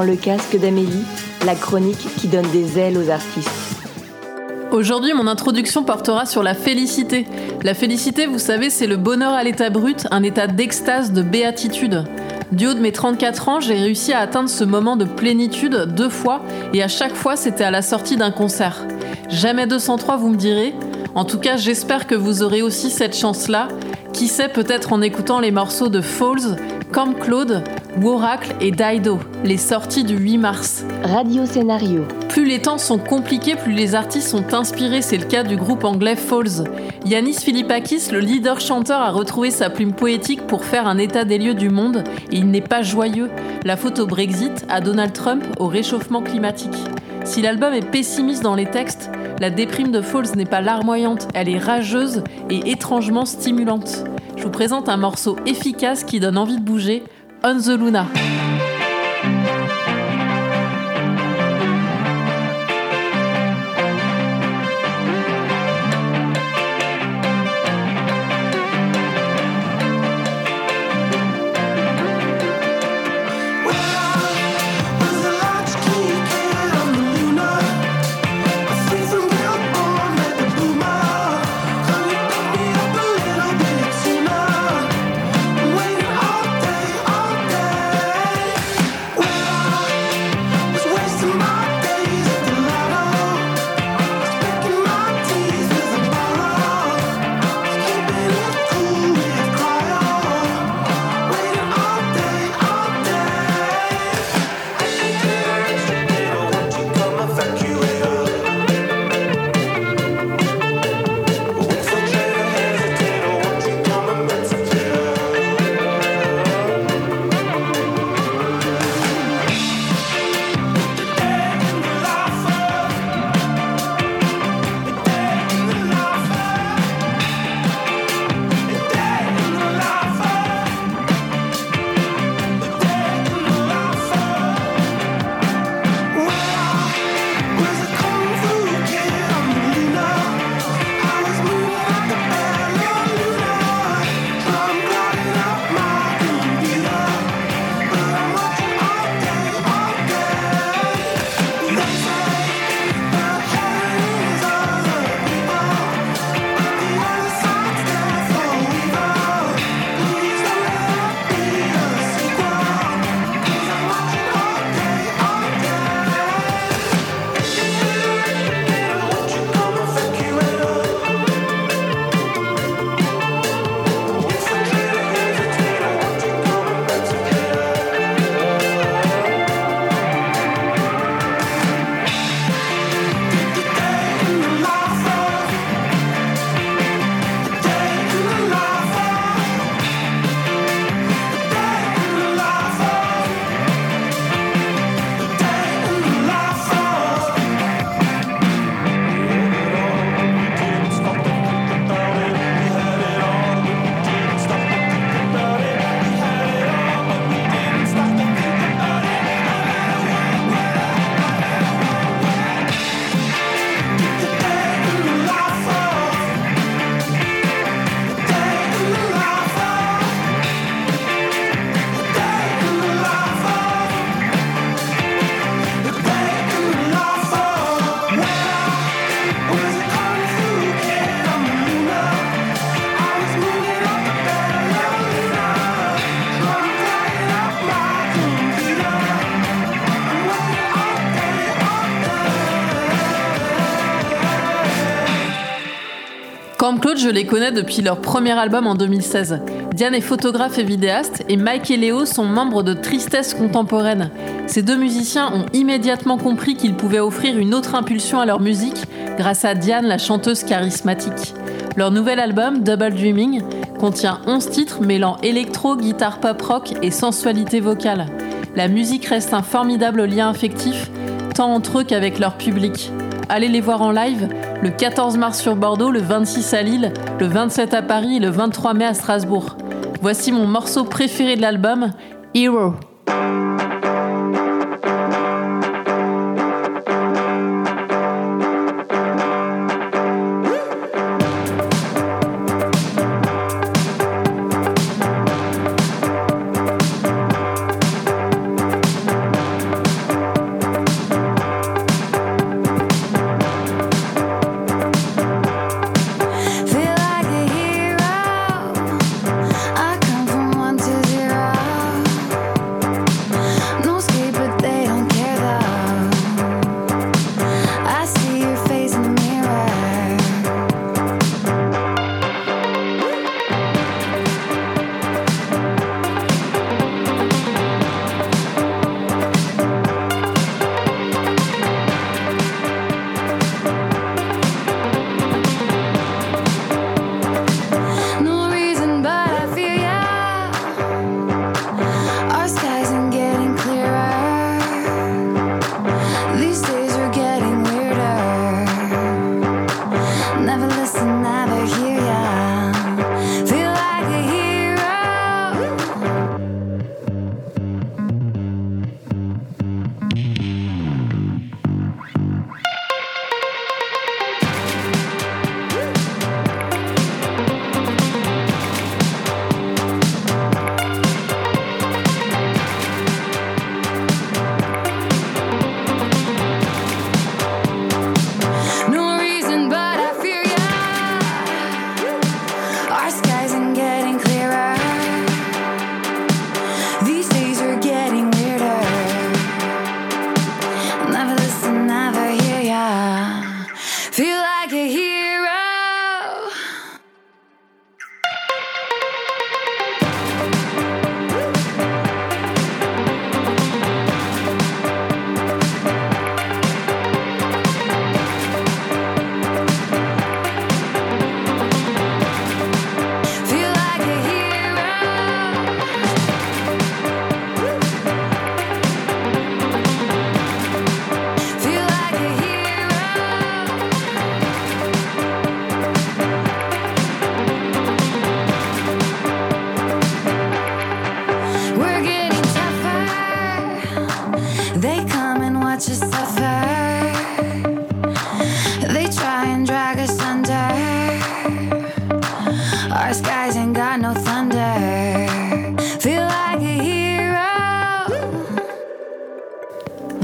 dans le casque d'Amélie, la chronique qui donne des ailes aux artistes. Aujourd'hui, mon introduction portera sur la félicité. La félicité, vous savez, c'est le bonheur à l'état brut, un état d'extase, de béatitude. Du haut de mes 34 ans, j'ai réussi à atteindre ce moment de plénitude deux fois, et à chaque fois, c'était à la sortie d'un concert. Jamais 203, vous me direz. En tout cas, j'espère que vous aurez aussi cette chance-là. Qui sait, peut-être en écoutant les morceaux de Falls, Camp Claude, Woracle et Daido, les sorties du 8 mars. Radio Scénario. Plus les temps sont compliqués, plus les artistes sont inspirés, c'est le cas du groupe anglais Falls. Yanis Philippakis, le leader chanteur, a retrouvé sa plume poétique pour faire un état des lieux du monde et il n'est pas joyeux. La faute au Brexit, à Donald Trump, au réchauffement climatique. Si l'album est pessimiste dans les textes, la déprime de Falls n'est pas larmoyante, elle est rageuse et étrangement stimulante. Je vous présente un morceau efficace qui donne envie de bouger, On the Luna. Claude, je les connais depuis leur premier album en 2016. Diane est photographe et vidéaste et Mike et Léo sont membres de Tristesse Contemporaine. Ces deux musiciens ont immédiatement compris qu'ils pouvaient offrir une autre impulsion à leur musique grâce à Diane, la chanteuse charismatique. Leur nouvel album, Double Dreaming, contient 11 titres mêlant électro, guitare pop rock et sensualité vocale. La musique reste un formidable lien affectif, tant entre eux qu'avec leur public allez les voir en live le 14 mars sur Bordeaux, le 26 à Lille, le 27 à Paris et le 23 mai à Strasbourg. Voici mon morceau préféré de l'album, Hero.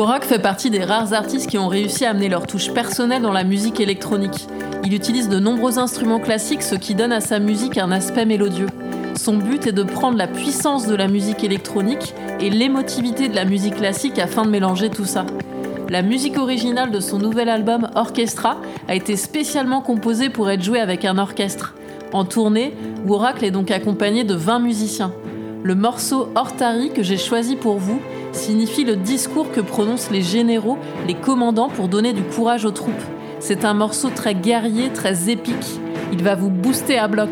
Worak fait partie des rares artistes qui ont réussi à amener leur touche personnelle dans la musique électronique. Il utilise de nombreux instruments classiques, ce qui donne à sa musique un aspect mélodieux. Son but est de prendre la puissance de la musique électronique et l'émotivité de la musique classique afin de mélanger tout ça. La musique originale de son nouvel album Orchestra a été spécialement composée pour être jouée avec un orchestre. En tournée, Worak est donc accompagné de 20 musiciens. Le morceau Hortari que j'ai choisi pour vous signifie le discours que prononcent les généraux, les commandants pour donner du courage aux troupes. C'est un morceau très guerrier, très épique. Il va vous booster à bloc.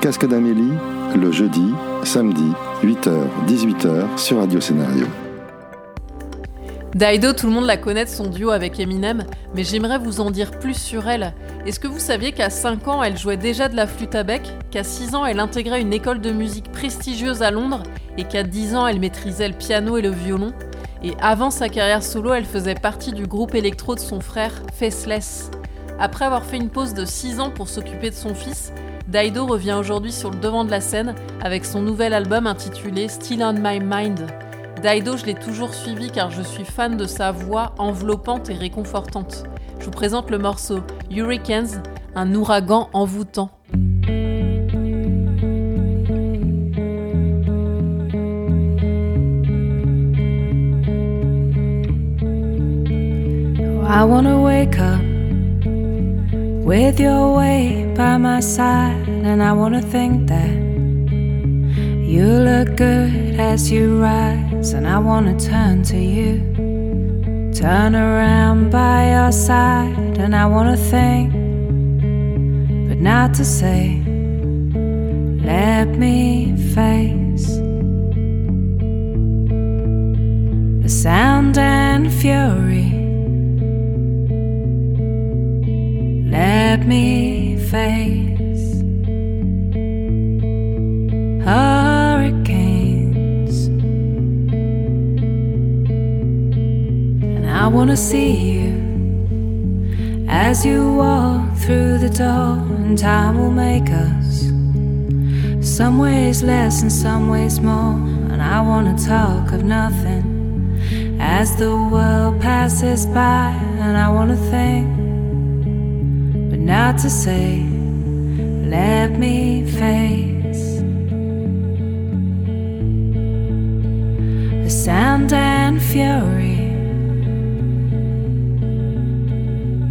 Casque d'Amélie, le jeudi, samedi, 8h, 18h sur Radio Scénario. Daido, tout le monde la connaît de son duo avec Eminem, mais j'aimerais vous en dire plus sur elle. Est-ce que vous saviez qu'à 5 ans, elle jouait déjà de la flûte à bec, qu'à 6 ans, elle intégrait une école de musique prestigieuse à Londres, et qu'à 10 ans, elle maîtrisait le piano et le violon? Et avant sa carrière solo, elle faisait partie du groupe électro de son frère, Faceless. Après avoir fait une pause de 6 ans pour s'occuper de son fils, Daido revient aujourd'hui sur le devant de la scène avec son nouvel album intitulé Still on My Mind. Daido, je l'ai toujours suivi car je suis fan de sa voix enveloppante et réconfortante. Je vous présente le morceau Hurricanes, un ouragan envoûtant. I wanna wake up with your way by my side, and I wanna think that you look good as you rise, and I wanna turn to you, turn around by your side, and I wanna think, but not to say, let me face the sound and fury. Let me face hurricanes. And I wanna see you as you walk through the door, and time will make us some ways less and some ways more. And I wanna talk of nothing as the world passes by, and I wanna think not to say, let me face the sound and fury.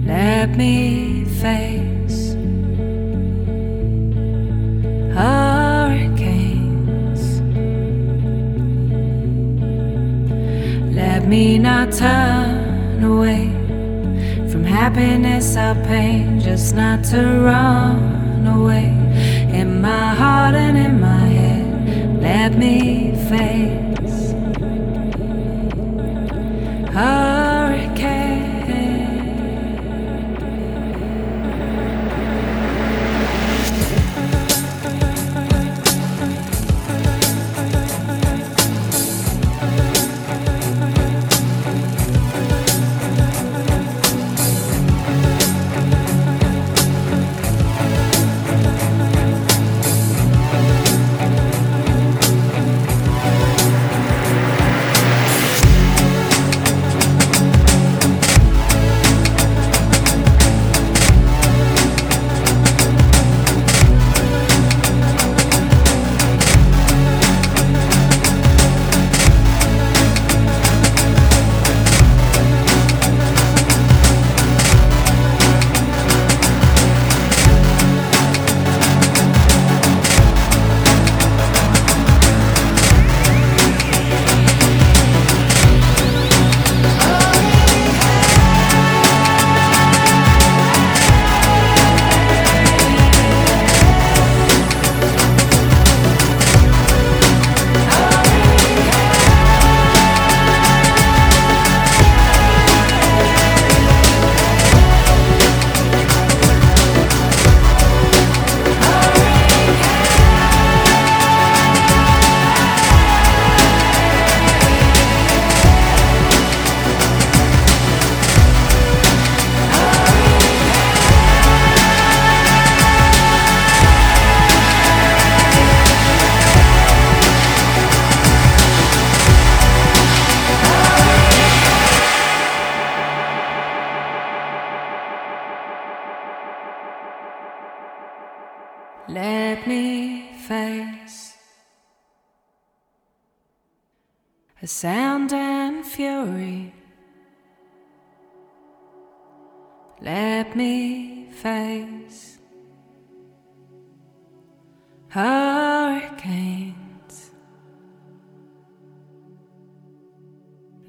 Let me face hurricanes. Let me not turn happiness or pain, just not to run away. In my heart and in my head, let me face. Hurricane. Sound and fury. Let me face hurricanes.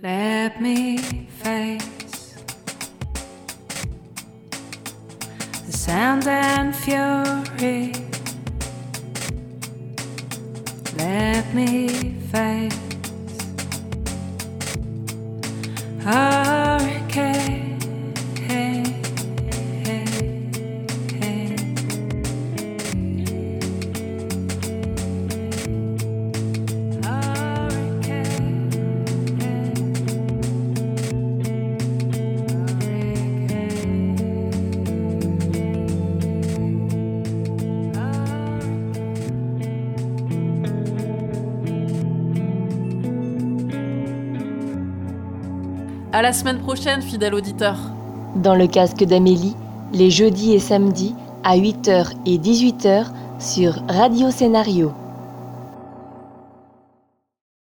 Let me face the sound and fury. let me face Ah. À la semaine prochaine, fidèle auditeur. Dans le casque d'Amélie, les jeudis et samedis à 8h et 18h sur Radio Scénario.